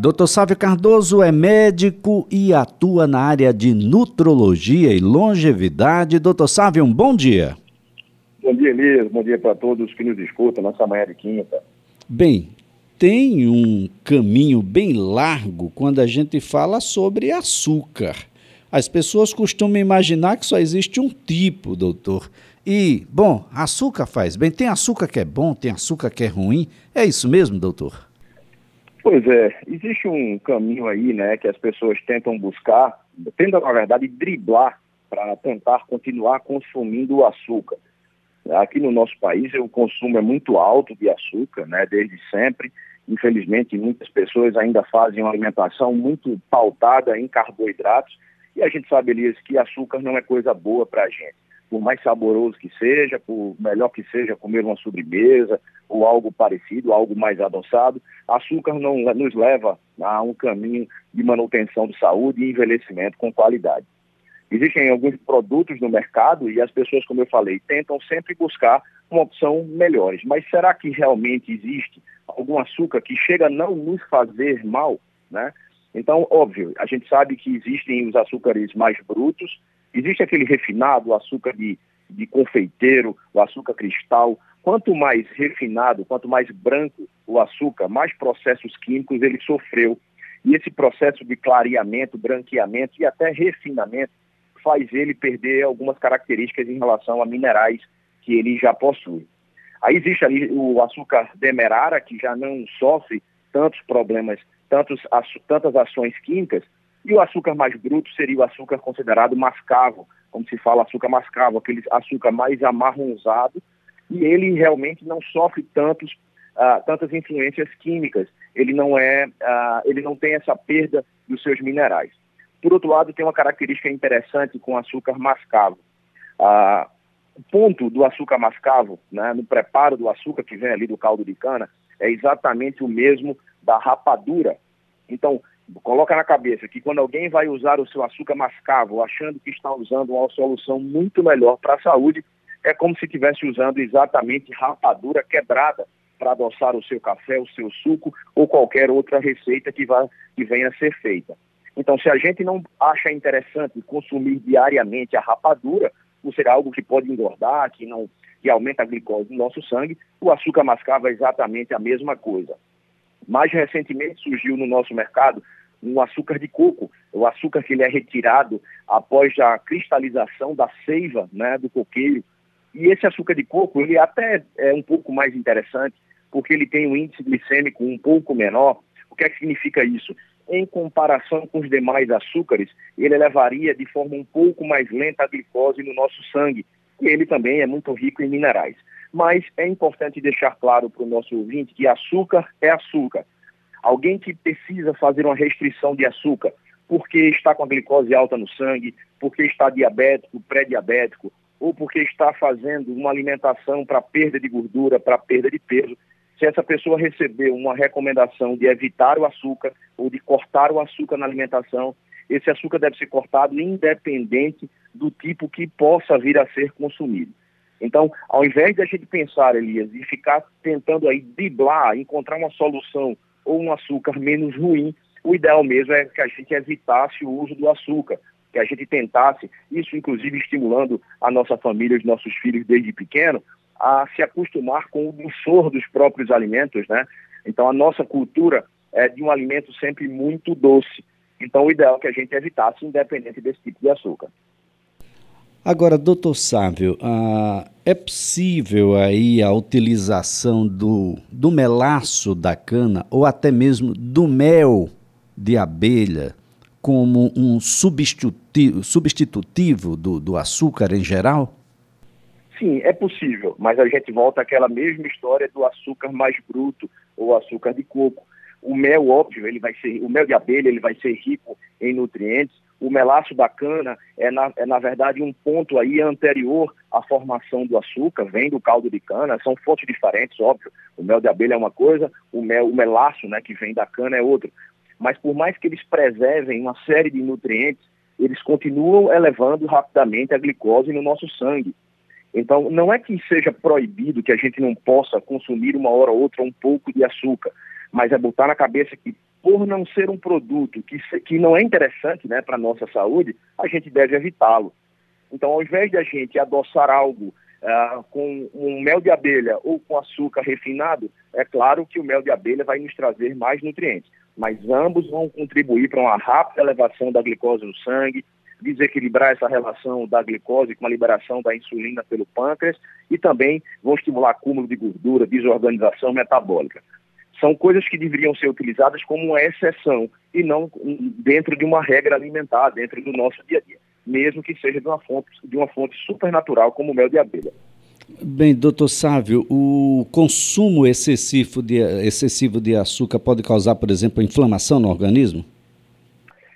Dr. Sávio Cardoso é médico e atua na área de nutrologia e longevidade. Dr. Sávio, um bom dia. Bom dia, Elias. Bom dia para todos que nos escutam nessa manhã de quinta. Bem, tem um caminho bem largo quando a gente fala sobre açúcar. As pessoas costumam imaginar que só existe um tipo, doutor. E, bom, açúcar faz bem. Tem açúcar que é bom, tem açúcar que é ruim. É isso mesmo, doutor? Pois é, existe um caminho aí, né, que as pessoas tentam buscar, tentam, na verdade, driblar para tentar continuar consumindo o açúcar. Aqui no nosso país, o consumo é muito alto de açúcar, né, desde sempre. Infelizmente, muitas pessoas ainda fazem uma alimentação muito pautada em carboidratos e a gente sabe, Elias, que açúcar não é coisa boa para a gente. Por mais saboroso que seja, por melhor que seja comer uma sobremesa ou algo parecido, algo mais adoçado, açúcar não nos leva a um caminho de manutenção de saúde e envelhecimento com qualidade. Existem alguns produtos no mercado e as pessoas, como eu falei, tentam sempre buscar uma opção melhores. Mas será que realmente existe algum açúcar que chega a não nos fazer mal, né? Então, óbvio, a gente sabe que existem os açúcares mais brutos, existe aquele refinado, o açúcar de, de confeiteiro, o açúcar cristal. Quanto mais refinado, quanto mais branco o açúcar, mais processos químicos ele sofreu. E esse processo de clareamento, branqueamento e até refinamento faz ele perder algumas características em relação a minerais que ele já possui. Aí existe ali o açúcar demerara, que já não sofre tantos problemas tantos, tantas ações químicas, e o açúcar mais bruto seria o açúcar considerado mascavo, como se fala açúcar mascavo, aquele açúcar mais amarronzado, e ele realmente não sofre tantos, uh, tantas influências químicas, ele não, é, uh, ele não tem essa perda dos seus minerais. Por outro lado, tem uma característica interessante com o açúcar mascavo. Uh, o ponto do açúcar mascavo, né, no preparo do açúcar que vem ali do caldo de cana, é exatamente o mesmo da rapadura. Então, coloca na cabeça que quando alguém vai usar o seu açúcar mascavo achando que está usando uma solução muito melhor para a saúde, é como se estivesse usando exatamente rapadura quebrada para adoçar o seu café, o seu suco ou qualquer outra receita que, vá, que venha a ser feita. Então, se a gente não acha interessante consumir diariamente a rapadura, por ser algo que pode engordar, que não que aumenta a glicose no nosso sangue, o açúcar mascavo é exatamente a mesma coisa. Mais recentemente surgiu no nosso mercado um açúcar de coco, o açúcar que ele é retirado após a cristalização da seiva né, do coqueiro. E esse açúcar de coco, ele até é um pouco mais interessante, porque ele tem um índice glicêmico um pouco menor. O que é que significa isso? Em comparação com os demais açúcares, ele elevaria de forma um pouco mais lenta a glicose no nosso sangue. E ele também é muito rico em minerais. Mas é importante deixar claro para o nosso ouvinte que açúcar é açúcar. Alguém que precisa fazer uma restrição de açúcar porque está com a glicose alta no sangue, porque está diabético, pré-diabético, ou porque está fazendo uma alimentação para perda de gordura, para perda de peso, se essa pessoa receber uma recomendação de evitar o açúcar ou de cortar o açúcar na alimentação, esse açúcar deve ser cortado independente do tipo que possa vir a ser consumido. Então, ao invés de a gente pensar, Elias, e ficar tentando aí driblar, encontrar uma solução ou um açúcar menos ruim, o ideal mesmo é que a gente evitasse o uso do açúcar, que a gente tentasse, isso inclusive estimulando a nossa família, os nossos filhos desde pequeno, a se acostumar com o dulçor dos próprios alimentos, né? Então, a nossa cultura é de um alimento sempre muito doce. Então, o ideal é que a gente evitasse, independente desse tipo de açúcar. Agora, doutor Sávio, ah, é possível aí a utilização do, do melaço da cana ou até mesmo do mel de abelha como um substitutivo, substitutivo do, do açúcar em geral? Sim, é possível, mas a gente volta àquela mesma história do açúcar mais bruto ou açúcar de coco. O mel, óbvio, ele vai ser, o mel de abelha, ele vai ser rico em nutrientes. O melaço da cana é na, é, na verdade, um ponto aí anterior à formação do açúcar, vem do caldo de cana, são fontes diferentes, óbvio. O mel de abelha é uma coisa, o, mel, o melaço, né, que vem da cana é outro. Mas por mais que eles preservem uma série de nutrientes, eles continuam elevando rapidamente a glicose no nosso sangue. Então, não é que seja proibido que a gente não possa consumir uma hora ou outra um pouco de açúcar, mas é botar na cabeça que por não ser um produto que, que não é interessante né, para a nossa saúde, a gente deve evitá-lo. Então, ao invés de a gente adoçar algo uh, com um mel de abelha ou com açúcar refinado, é claro que o mel de abelha vai nos trazer mais nutrientes, mas ambos vão contribuir para uma rápida elevação da glicose no sangue, desequilibrar essa relação da glicose com a liberação da insulina pelo pâncreas e também vão estimular acúmulo de gordura, desorganização metabólica. São coisas que deveriam ser utilizadas como uma exceção e não dentro de uma regra alimentar, dentro do nosso dia a dia, mesmo que seja de uma fonte, de uma fonte supernatural como o mel de abelha. Bem, doutor Sávio, o consumo excessivo de, excessivo de açúcar pode causar, por exemplo, inflamação no organismo?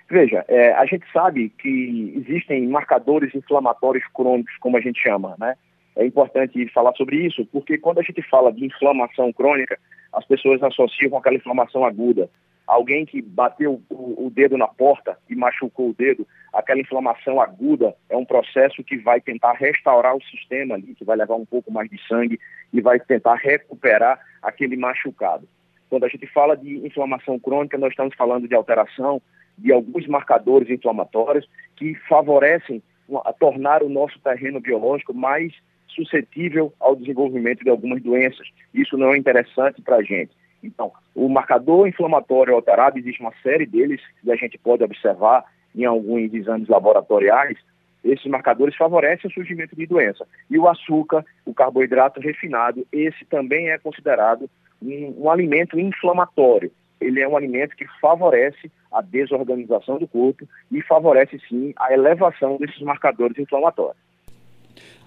Veja, é, a gente sabe que existem marcadores inflamatórios crônicos, como a gente chama, né? É importante falar sobre isso, porque quando a gente fala de inflamação crônica, as pessoas associam com aquela inflamação aguda. Alguém que bateu o, o dedo na porta e machucou o dedo, aquela inflamação aguda é um processo que vai tentar restaurar o sistema ali, que vai levar um pouco mais de sangue e vai tentar recuperar aquele machucado. Quando a gente fala de inflamação crônica, nós estamos falando de alteração de alguns marcadores inflamatórios que favorecem a tornar o nosso terreno biológico mais suscetível ao desenvolvimento de algumas doenças. Isso não é interessante para a gente. Então, o marcador inflamatório alterado, existe uma série deles que a gente pode observar em alguns exames laboratoriais. Esses marcadores favorecem o surgimento de doença. E o açúcar, o carboidrato refinado, esse também é considerado um, um alimento inflamatório ele é um alimento que favorece a desorganização do corpo e favorece sim a elevação desses marcadores inflamatórios.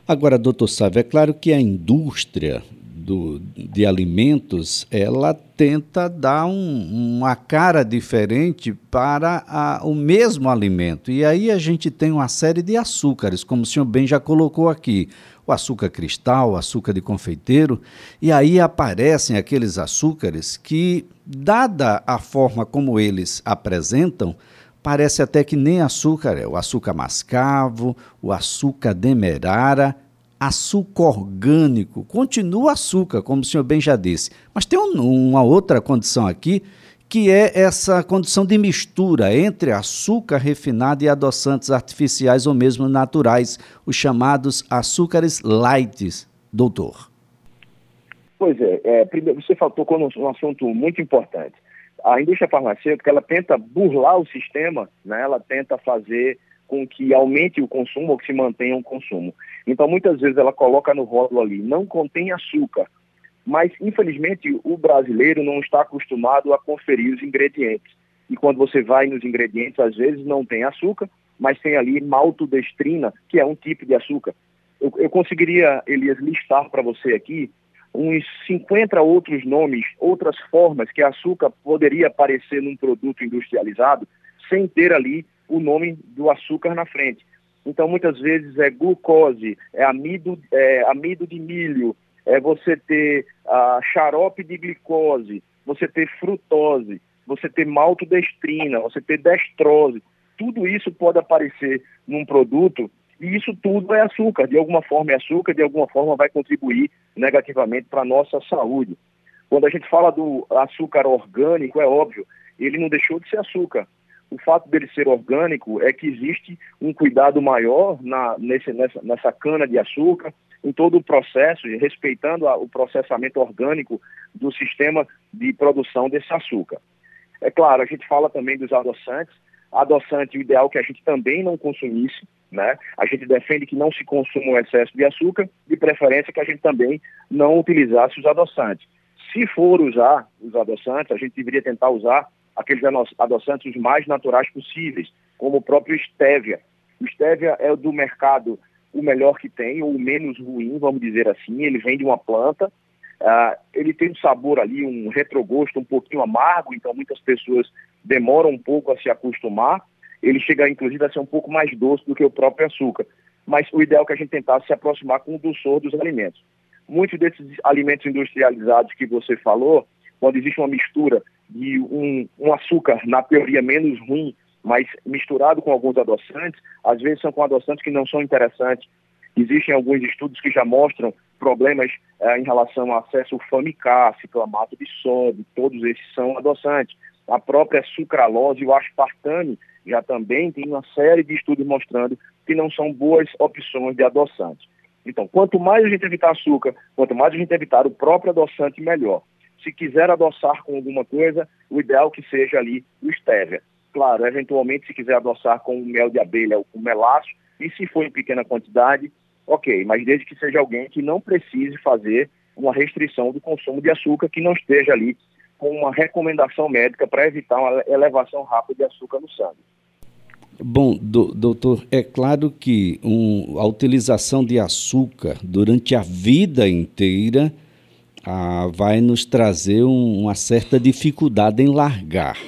Agora, doutor Sávio, é claro que a indústria do, de alimentos, ela tenta dar um, uma cara diferente para a, o mesmo alimento. E aí a gente tem uma série de açúcares, como o senhor bem já colocou aqui o açúcar cristal, o açúcar de confeiteiro, e aí aparecem aqueles açúcares que, dada a forma como eles apresentam, parece até que nem açúcar é. O açúcar mascavo, o açúcar demerara, açúcar orgânico, continua açúcar, como o senhor bem já disse. Mas tem um, uma outra condição aqui que é essa condição de mistura entre açúcar refinado e adoçantes artificiais ou mesmo naturais, os chamados açúcares light, doutor. Pois é, é primeiro, você tocou num, num assunto muito importante. A indústria farmacêutica ela tenta burlar o sistema, né? ela tenta fazer com que aumente o consumo ou que se mantenha o consumo. Então, muitas vezes ela coloca no rótulo ali, não contém açúcar, mas infelizmente o brasileiro não está acostumado a conferir os ingredientes. E quando você vai nos ingredientes, às vezes não tem açúcar, mas tem ali maltodestrina, que é um tipo de açúcar. Eu, eu conseguiria, Elias, listar para você aqui uns 50 outros nomes, outras formas que açúcar poderia aparecer num produto industrializado sem ter ali o nome do açúcar na frente. Então, muitas vezes é glucose, é amido, é amido de milho, é você ter ah, xarope de glicose, você ter frutose, você ter maltodestrina, você ter destrose. Tudo isso pode aparecer num produto e isso tudo é açúcar. De alguma forma é açúcar, de alguma forma vai contribuir negativamente para a nossa saúde. Quando a gente fala do açúcar orgânico, é óbvio, ele não deixou de ser açúcar. O fato dele ser orgânico é que existe um cuidado maior na, nesse, nessa, nessa cana de açúcar, em todo o processo, respeitando a, o processamento orgânico do sistema de produção desse açúcar. É claro, a gente fala também dos adoçantes. Adoçante, o ideal é que a gente também não consumisse, né? A gente defende que não se consuma um excesso de açúcar, de preferência que a gente também não utilizasse os adoçantes. Se for usar os adoçantes, a gente deveria tentar usar aqueles adoçantes os mais naturais possíveis, como o próprio stevia. O stevia é do mercado o melhor que tem, ou o menos ruim, vamos dizer assim. Ele vem de uma planta, uh, ele tem um sabor ali, um retrogosto um pouquinho amargo, então muitas pessoas demoram um pouco a se acostumar. Ele chega, inclusive, a ser um pouco mais doce do que o próprio açúcar. Mas o ideal é que a gente tentasse se aproximar com o dulçor dos alimentos. Muitos desses alimentos industrializados que você falou, quando existe uma mistura de um, um açúcar, na teoria, menos ruim mas misturado com alguns adoçantes, às vezes são com adoçantes que não são interessantes. Existem alguns estudos que já mostram problemas eh, em relação ao acesso famicar, ciclamato de sódio, todos esses são adoçantes. A própria sucralose e o aspartame já também tem uma série de estudos mostrando que não são boas opções de adoçantes. Então, quanto mais a gente evitar açúcar, quanto mais a gente evitar o próprio adoçante, melhor. Se quiser adoçar com alguma coisa, o ideal é que seja ali o stevia. Claro, eventualmente, se quiser adoçar com mel de abelha ou com melaço, e se for em pequena quantidade, ok, mas desde que seja alguém que não precise fazer uma restrição do consumo de açúcar, que não esteja ali com uma recomendação médica para evitar uma elevação rápida de açúcar no sangue. Bom, do, doutor, é claro que um, a utilização de açúcar durante a vida inteira ah, vai nos trazer um, uma certa dificuldade em largar.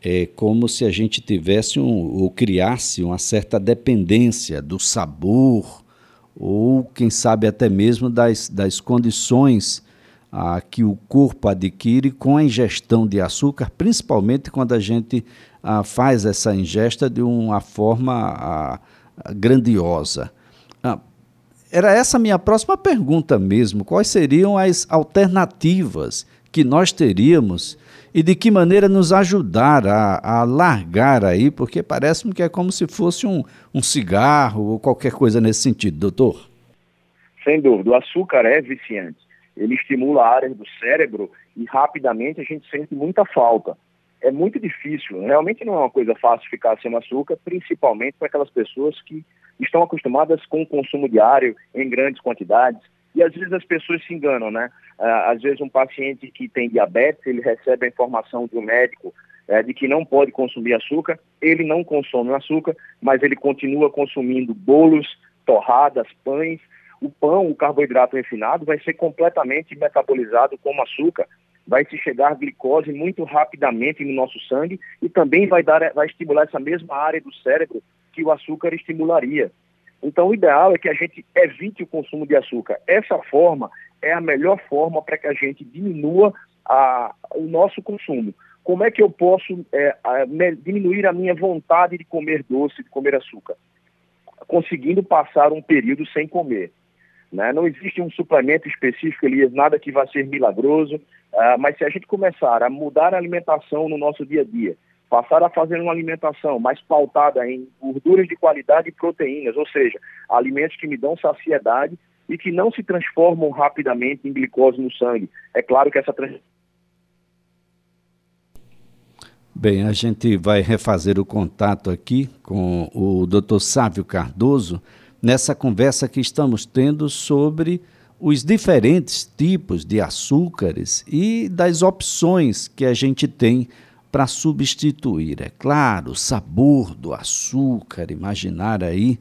É como se a gente tivesse um, ou criasse uma certa dependência do sabor, ou quem sabe até mesmo das, das condições ah, que o corpo adquire com a ingestão de açúcar, principalmente quando a gente ah, faz essa ingesta de uma forma ah, grandiosa. Ah, era essa a minha próxima pergunta mesmo. Quais seriam as alternativas que nós teríamos e de que maneira nos ajudar a, a largar aí? Porque parece-me que é como se fosse um, um cigarro ou qualquer coisa nesse sentido, doutor. Sem dúvida, o açúcar é viciante ele estimula áreas do cérebro e rapidamente a gente sente muita falta. É muito difícil, realmente não é uma coisa fácil ficar sem açúcar, principalmente para aquelas pessoas que estão acostumadas com o consumo diário em grandes quantidades. E às vezes as pessoas se enganam, né? Ah, às vezes um paciente que tem diabetes, ele recebe a informação de um médico é, de que não pode consumir açúcar, ele não consome açúcar, mas ele continua consumindo bolos, torradas, pães, o pão, o carboidrato refinado, vai ser completamente metabolizado como açúcar, vai se chegar glicose muito rapidamente no nosso sangue e também vai, dar, vai estimular essa mesma área do cérebro que o açúcar estimularia. Então, o ideal é que a gente evite o consumo de açúcar. Essa forma é a melhor forma para que a gente diminua a, o nosso consumo. Como é que eu posso é, a, me, diminuir a minha vontade de comer doce, de comer açúcar? Conseguindo passar um período sem comer. Né? Não existe um suplemento específico, Elias, nada que vá ser milagroso, uh, mas se a gente começar a mudar a alimentação no nosso dia a dia, passar a fazer uma alimentação mais pautada em gorduras de qualidade e proteínas, ou seja, alimentos que me dão saciedade e que não se transformam rapidamente em glicose no sangue. É claro que essa Bem, a gente vai refazer o contato aqui com o Dr. Sávio Cardoso nessa conversa que estamos tendo sobre os diferentes tipos de açúcares e das opções que a gente tem para substituir. É claro, o sabor do açúcar, imaginar aí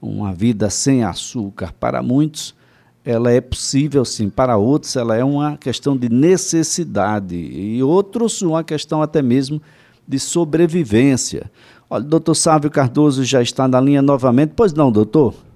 uma vida sem açúcar para muitos, ela é possível sim, para outros ela é uma questão de necessidade e outros uma questão até mesmo de sobrevivência. Olha, doutor Sávio Cardoso já está na linha novamente. Pois não, doutor?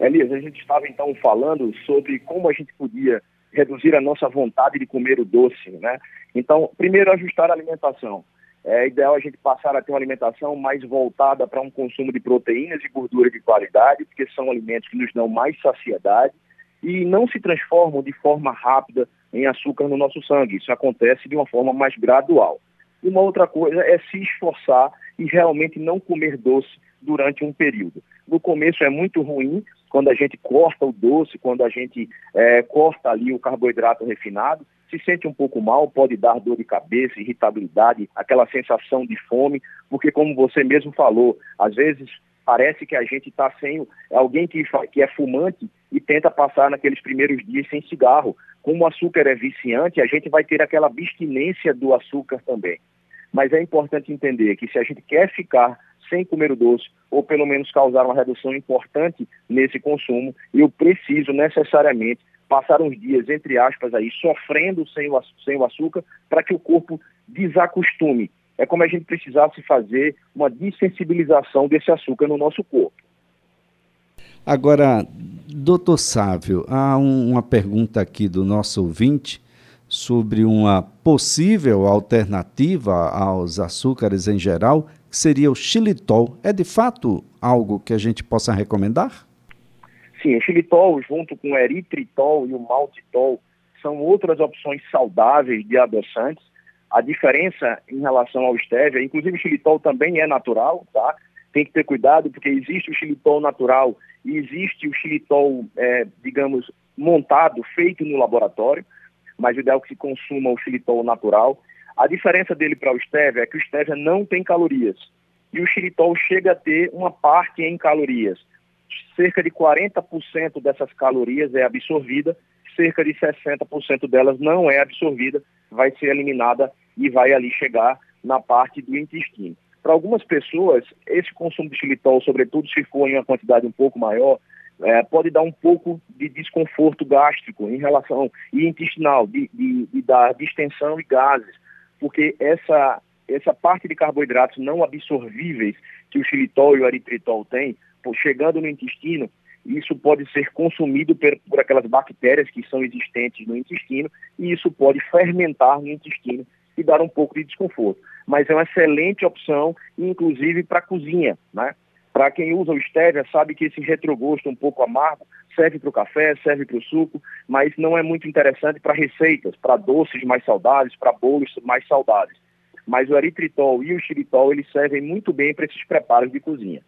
Elias, a gente estava então falando sobre como a gente podia reduzir a nossa vontade de comer o doce, né? Então, primeiro, ajustar a alimentação. É ideal a gente passar a ter uma alimentação mais voltada para um consumo de proteínas e gordura de qualidade, porque são alimentos que nos dão mais saciedade e não se transformam de forma rápida em açúcar no nosso sangue. Isso acontece de uma forma mais gradual. Uma outra coisa é se esforçar e realmente não comer doce durante um período. No começo é muito ruim, quando a gente corta o doce, quando a gente é, corta ali o carboidrato refinado, se sente um pouco mal, pode dar dor de cabeça, irritabilidade, aquela sensação de fome, porque como você mesmo falou, às vezes parece que a gente está sem alguém que, que é fumante e tenta passar naqueles primeiros dias sem cigarro. Como o açúcar é viciante, a gente vai ter aquela abstinência do açúcar também. Mas é importante entender que se a gente quer ficar sem comer o doce, ou pelo menos causar uma redução importante nesse consumo, eu preciso necessariamente passar uns dias, entre aspas, aí, sofrendo sem o, sem o açúcar, para que o corpo desacostume. É como a gente precisasse fazer uma desensibilização desse açúcar no nosso corpo. Agora, doutor Sávio, há um, uma pergunta aqui do nosso ouvinte sobre uma possível alternativa aos açúcares em geral, seria o xilitol. É de fato algo que a gente possa recomendar? Sim, o xilitol junto com o eritritol e o maltitol são outras opções saudáveis de adoçantes. A diferença em relação ao stevia, inclusive o xilitol também é natural, tá? Tem que ter cuidado porque existe o xilitol natural e existe o xilitol, é, digamos, montado, feito no laboratório, mas o ideal é que se consuma o xilitol natural. A diferença dele para o stevia é que o stevia não tem calorias e o xilitol chega a ter uma parte em calorias. Cerca de 40% dessas calorias é absorvida, cerca de 60% delas não é absorvida, vai ser eliminada e vai ali chegar na parte do intestino. Para algumas pessoas, esse consumo de xilitol, sobretudo se for em uma quantidade um pouco maior, é, pode dar um pouco de desconforto gástrico em relação e intestinal, de, de, de dar distensão e gases, porque essa essa parte de carboidratos não absorvíveis que o xilitol e o eritritol têm, chegando no intestino, isso pode ser consumido por, por, aquelas bactérias que são existentes no intestino e isso pode fermentar no intestino e dar um pouco de desconforto. Mas é uma excelente opção, inclusive para a cozinha, né? Para quem usa o stevia, sabe que esse retrogosto um pouco amargo serve para o café, serve para o suco, mas não é muito interessante para receitas, para doces mais saudáveis, para bolos mais saudáveis. Mas o eritritol e o xilitol, eles servem muito bem para esses preparos de cozinha.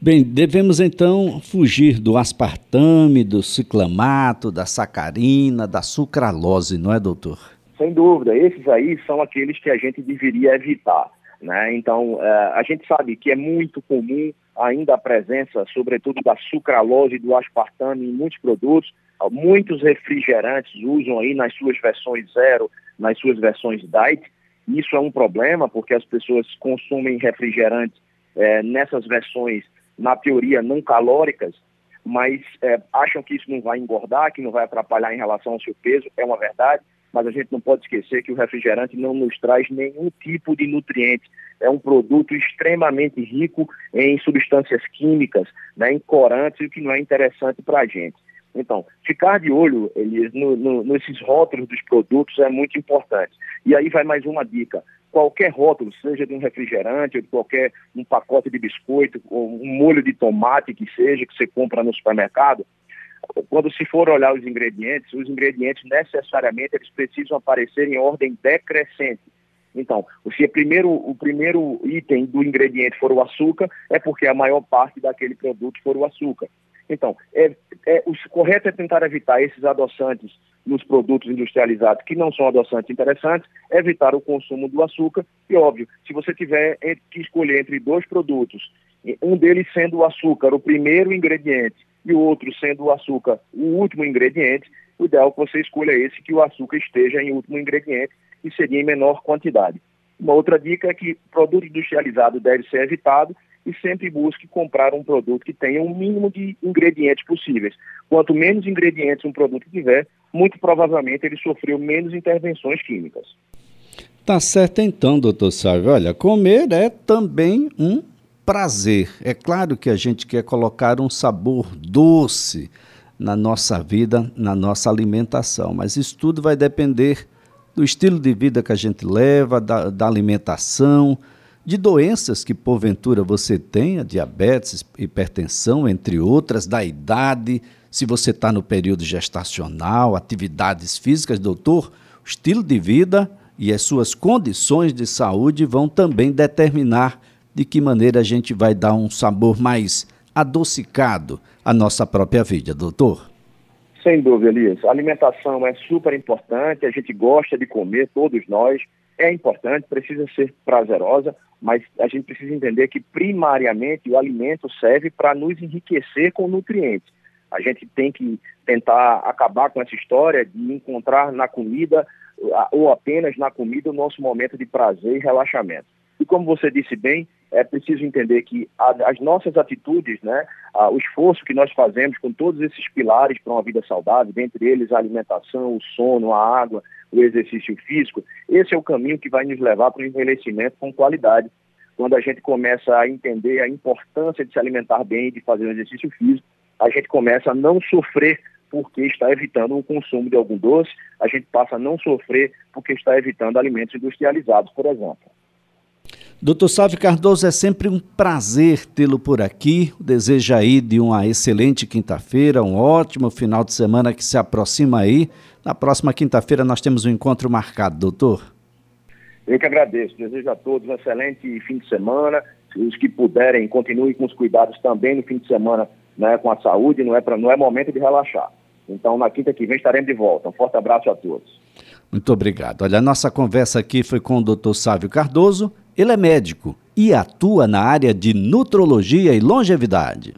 Bem, devemos então fugir do aspartame, do ciclamato, da sacarina, da sucralose, não é, doutor? Sem dúvida, esses aí são aqueles que a gente deveria evitar. Né? Então, uh, a gente sabe que é muito comum ainda a presença, sobretudo da sucralose e do aspartame em muitos produtos. Muitos refrigerantes usam aí nas suas versões zero, nas suas versões diet. Isso é um problema porque as pessoas consumem refrigerantes é, nessas versões, na teoria, não calóricas, mas é, acham que isso não vai engordar, que não vai atrapalhar em relação ao seu peso. É uma verdade mas a gente não pode esquecer que o refrigerante não nos traz nenhum tipo de nutriente. É um produto extremamente rico em substâncias químicas, né, em corantes, o que não é interessante para a gente. Então, ficar de olho, Elias, no, no, nesses rótulos dos produtos é muito importante. E aí vai mais uma dica. Qualquer rótulo, seja de um refrigerante, ou de qualquer um pacote de biscoito, ou um molho de tomate que seja, que você compra no supermercado, quando se for olhar os ingredientes, os ingredientes necessariamente eles precisam aparecer em ordem decrescente. Então, se é primeiro, o primeiro item do ingrediente for o açúcar, é porque a maior parte daquele produto for o açúcar. Então, é, é, o correto é tentar evitar esses adoçantes nos produtos industrializados que não são adoçantes interessantes, evitar o consumo do açúcar. E, óbvio, se você tiver que escolher entre dois produtos, um deles sendo o açúcar, o primeiro ingrediente, e o outro sendo o açúcar o último ingrediente, o ideal é que você escolha esse que o açúcar esteja em último ingrediente e seria em menor quantidade. Uma outra dica é que produto industrializado deve ser evitado e sempre busque comprar um produto que tenha o um mínimo de ingredientes possíveis. Quanto menos ingredientes um produto tiver, muito provavelmente ele sofreu menos intervenções químicas. Tá certo então, doutor Sávio. Olha, comer é também um prazer. É claro que a gente quer colocar um sabor doce na nossa vida, na nossa alimentação, mas isso tudo vai depender do estilo de vida que a gente leva, da, da alimentação, de doenças que porventura você tenha, diabetes, hipertensão, entre outras, da idade, se você está no período gestacional, atividades físicas, doutor, o estilo de vida e as suas condições de saúde vão também determinar de que maneira a gente vai dar um sabor mais adocicado à nossa própria vida, doutor? Sem dúvida, Elias. A alimentação é super importante, a gente gosta de comer, todos nós. É importante, precisa ser prazerosa, mas a gente precisa entender que primariamente o alimento serve para nos enriquecer com nutrientes. A gente tem que tentar acabar com essa história de encontrar na comida ou apenas na comida o nosso momento de prazer e relaxamento. E como você disse bem, é preciso entender que as nossas atitudes, né, o esforço que nós fazemos com todos esses pilares para uma vida saudável, dentre eles a alimentação, o sono, a água, o exercício físico, esse é o caminho que vai nos levar para o envelhecimento com qualidade. Quando a gente começa a entender a importância de se alimentar bem, de fazer um exercício físico, a gente começa a não sofrer porque está evitando o consumo de algum doce, a gente passa a não sofrer porque está evitando alimentos industrializados, por exemplo. Doutor Sávio Cardoso, é sempre um prazer tê-lo por aqui. Desejo aí de uma excelente quinta-feira, um ótimo final de semana que se aproxima aí. Na próxima quinta-feira nós temos um encontro marcado, doutor. Eu que agradeço, desejo a todos um excelente fim de semana. Os que puderem, continuem com os cuidados também no fim de semana né, com a saúde, não é, pra, não é momento de relaxar. Então, na quinta que vem estaremos de volta. Um forte abraço a todos. Muito obrigado. Olha, a nossa conversa aqui foi com o Dr. Sávio Cardoso. Ele é médico e atua na área de nutrologia e longevidade.